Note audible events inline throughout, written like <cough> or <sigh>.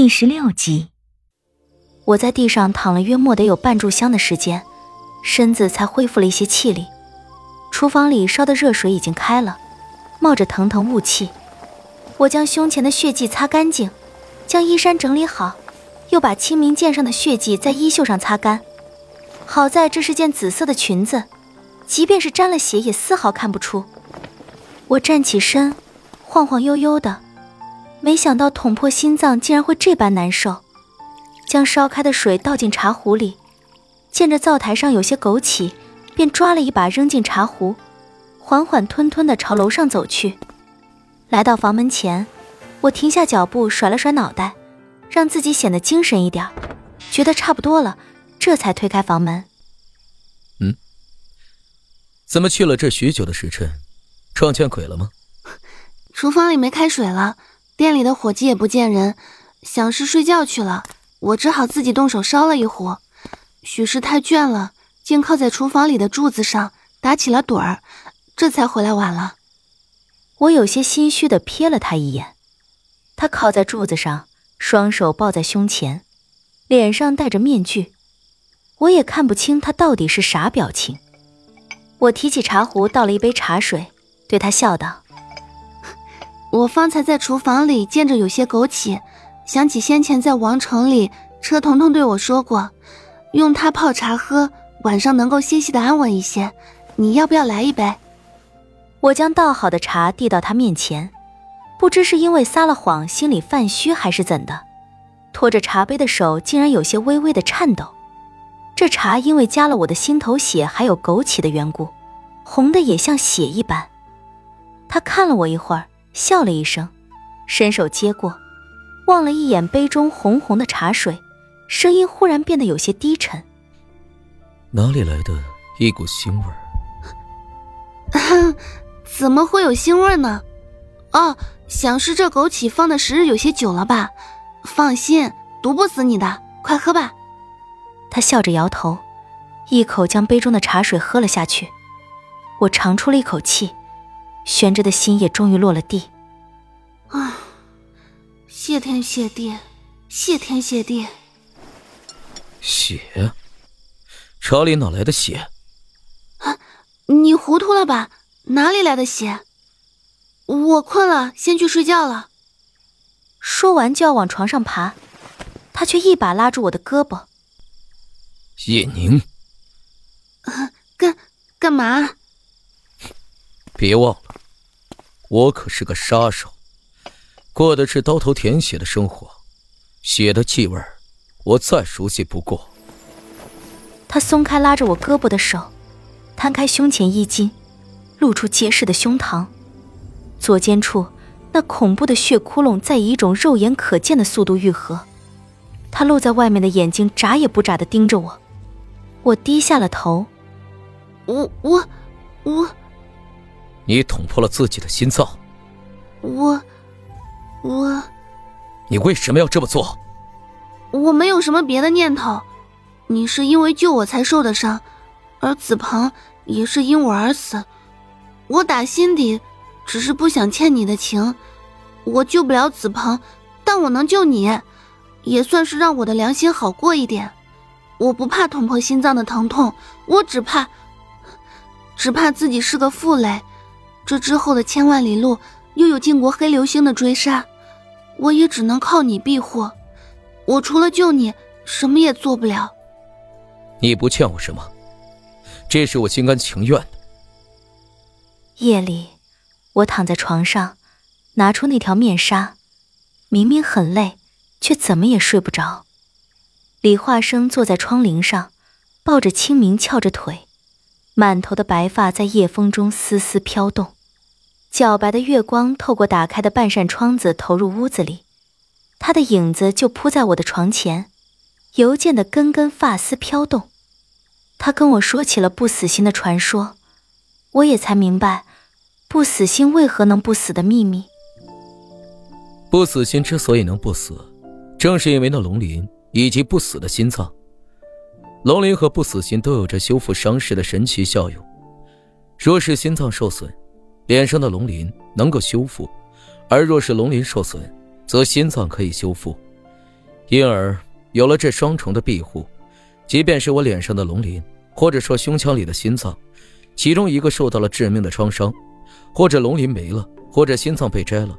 第十六集，我在地上躺了约莫得有半炷香的时间，身子才恢复了一些气力。厨房里烧的热水已经开了，冒着腾腾雾气。我将胸前的血迹擦干净，将衣衫整理好，又把清明剑上的血迹在衣袖上擦干。好在这是件紫色的裙子，即便是沾了血也丝毫看不出。我站起身，晃晃悠悠的。没想到捅破心脏竟然会这般难受，将烧开的水倒进茶壶里，见着灶台上有些枸杞，便抓了一把扔进茶壶，缓缓吞吞地朝楼上走去。来到房门前，我停下脚步，甩了甩脑袋，让自己显得精神一点，觉得差不多了，这才推开房门。嗯，怎么去了这许久的时辰，撞见鬼了吗？<laughs> 厨房里没开水了。店里的伙计也不见人，想是睡觉去了。我只好自己动手烧了一壶。许是太倦了，竟靠在厨房里的柱子上打起了盹儿，这才回来晚了。我有些心虚的瞥了他一眼，他靠在柱子上，双手抱在胸前，脸上戴着面具，我也看不清他到底是啥表情。我提起茶壶，倒了一杯茶水，对他笑道。我方才在厨房里见着有些枸杞，想起先前在王城里车彤彤对我说过，用它泡茶喝，晚上能够歇息的安稳一些。你要不要来一杯？我将倒好的茶递到他面前，不知是因为撒了谎，心里犯虚，还是怎的，托着茶杯的手竟然有些微微的颤抖。这茶因为加了我的心头血还有枸杞的缘故，红的也像血一般。他看了我一会儿。笑了一声，伸手接过，望了一眼杯中红红的茶水，声音忽然变得有些低沉：“哪里来的一股腥味儿？”“ <laughs> 怎么会有腥味呢？哦，想是这枸杞放的时日有些久了吧？放心，毒不死你的，快喝吧。”他笑着摇头，一口将杯中的茶水喝了下去。我长出了一口气。悬着的心也终于落了地。啊！谢天谢地，谢天谢地。血？茶里哪来的血？啊！你糊涂了吧？哪里来的血？我困了，先去睡觉了。说完就要往床上爬，他却一把拉住我的胳膊。叶宁。啊干干嘛？别忘了。我可是个杀手，过的是刀头舔血的生活，血的气味我再熟悉不过。他松开拉着我胳膊的手，摊开胸前衣襟，露出结实的胸膛，左肩处那恐怖的血窟窿在以一种肉眼可见的速度愈合。他露在外面的眼睛眨也不眨的盯着我，我低下了头。我我我。你捅破了自己的心脏，我，我，你为什么要这么做？我没有什么别的念头，你是因为救我才受的伤，而子鹏也是因我而死，我打心底只是不想欠你的情。我救不了子鹏，但我能救你，也算是让我的良心好过一点。我不怕捅破心脏的疼痛，我只怕，只怕自己是个负累。这之后的千万里路，又有晋国黑流星的追杀，我也只能靠你庇护。我除了救你，什么也做不了。你不欠我什么，这是我心甘情愿的。夜里，我躺在床上，拿出那条面纱，明明很累，却怎么也睡不着。李化生坐在窗棂上，抱着清明翘着腿，满头的白发在夜风中丝丝飘动。皎白的月光透过打开的半扇窗子投入屋子里，他的影子就铺在我的床前，邮件的根根发丝飘动。他跟我说起了不死心的传说，我也才明白，不死心为何能不死的秘密。不死心之所以能不死，正是因为那龙鳞以及不死的心脏。龙鳞和不死心都有着修复伤势的神奇效用，若是心脏受损。脸上的龙鳞能够修复，而若是龙鳞受损，则心脏可以修复。因而有了这双重的庇护，即便是我脸上的龙鳞，或者说胸腔里的心脏，其中一个受到了致命的创伤，或者龙鳞没了，或者心脏被摘了，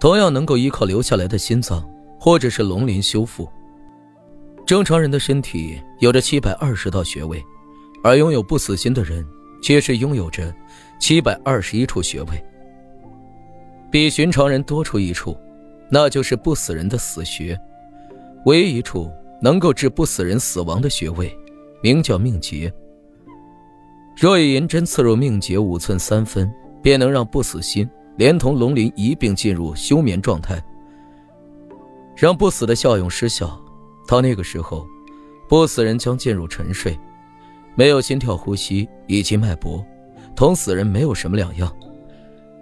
同样能够依靠留下来的心脏或者是龙鳞修复。正常人的身体有着七百二十道穴位，而拥有不死心的人却是拥有着七百二十一处穴位，比寻常人多出一处，那就是不死人的死穴。唯一一处能够致不死人死亡的穴位，名叫命劫。若以银针刺入命劫五寸三分，便能让不死心连同龙鳞一并进入休眠状态，让不死的效用失效。到那个时候，不死人将进入沉睡，没有心跳、呼吸以及脉搏，同死人没有什么两样。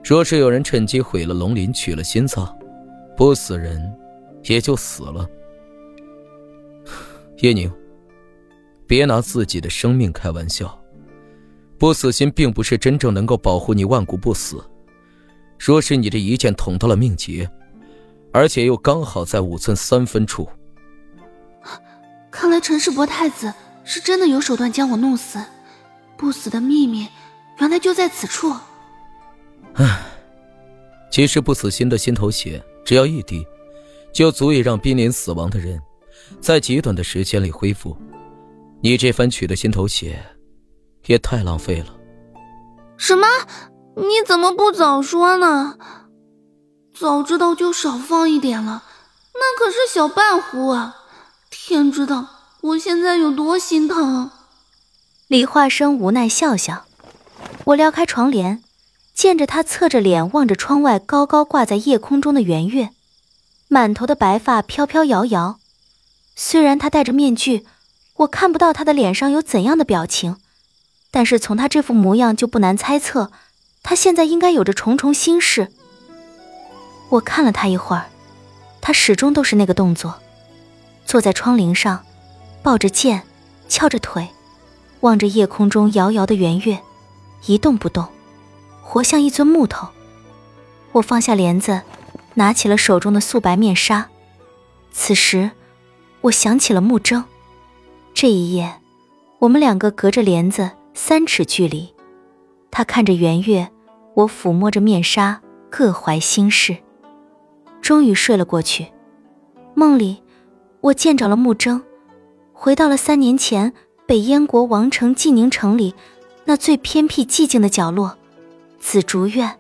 若是有人趁机毁了龙鳞，取了心脏，不死人也就死了。叶宁，别拿自己的生命开玩笑。不死心并不是真正能够保护你万古不死。若是你这一剑捅到了命劫，而且又刚好在五寸三分处。看来陈世伯太子是真的有手段将我弄死，不死的秘密原来就在此处。唉，其实不死心的心头血只要一滴，就足以让濒临死亡的人在极短的时间里恢复。你这番取的心头血也太浪费了。什么？你怎么不早说呢？早知道就少放一点了，那可是小半壶啊！天知道我现在有多心疼。李化生无奈笑笑。我撩开床帘，见着他侧着脸望着窗外高高挂在夜空中的圆月，满头的白发飘飘摇摇。虽然他戴着面具，我看不到他的脸上有怎样的表情，但是从他这副模样就不难猜测，他现在应该有着重重心事。我看了他一会儿，他始终都是那个动作。坐在窗棂上，抱着剑，翘着腿，望着夜空中遥遥的圆月，一动不动，活像一尊木头。我放下帘子，拿起了手中的素白面纱。此时，我想起了木征。这一夜，我们两个隔着帘子三尺距离，他看着圆月，我抚摸着面纱，各怀心事。终于睡了过去，梦里。我见着了穆征，回到了三年前北燕国王城晋宁城里那最偏僻寂静的角落——紫竹院。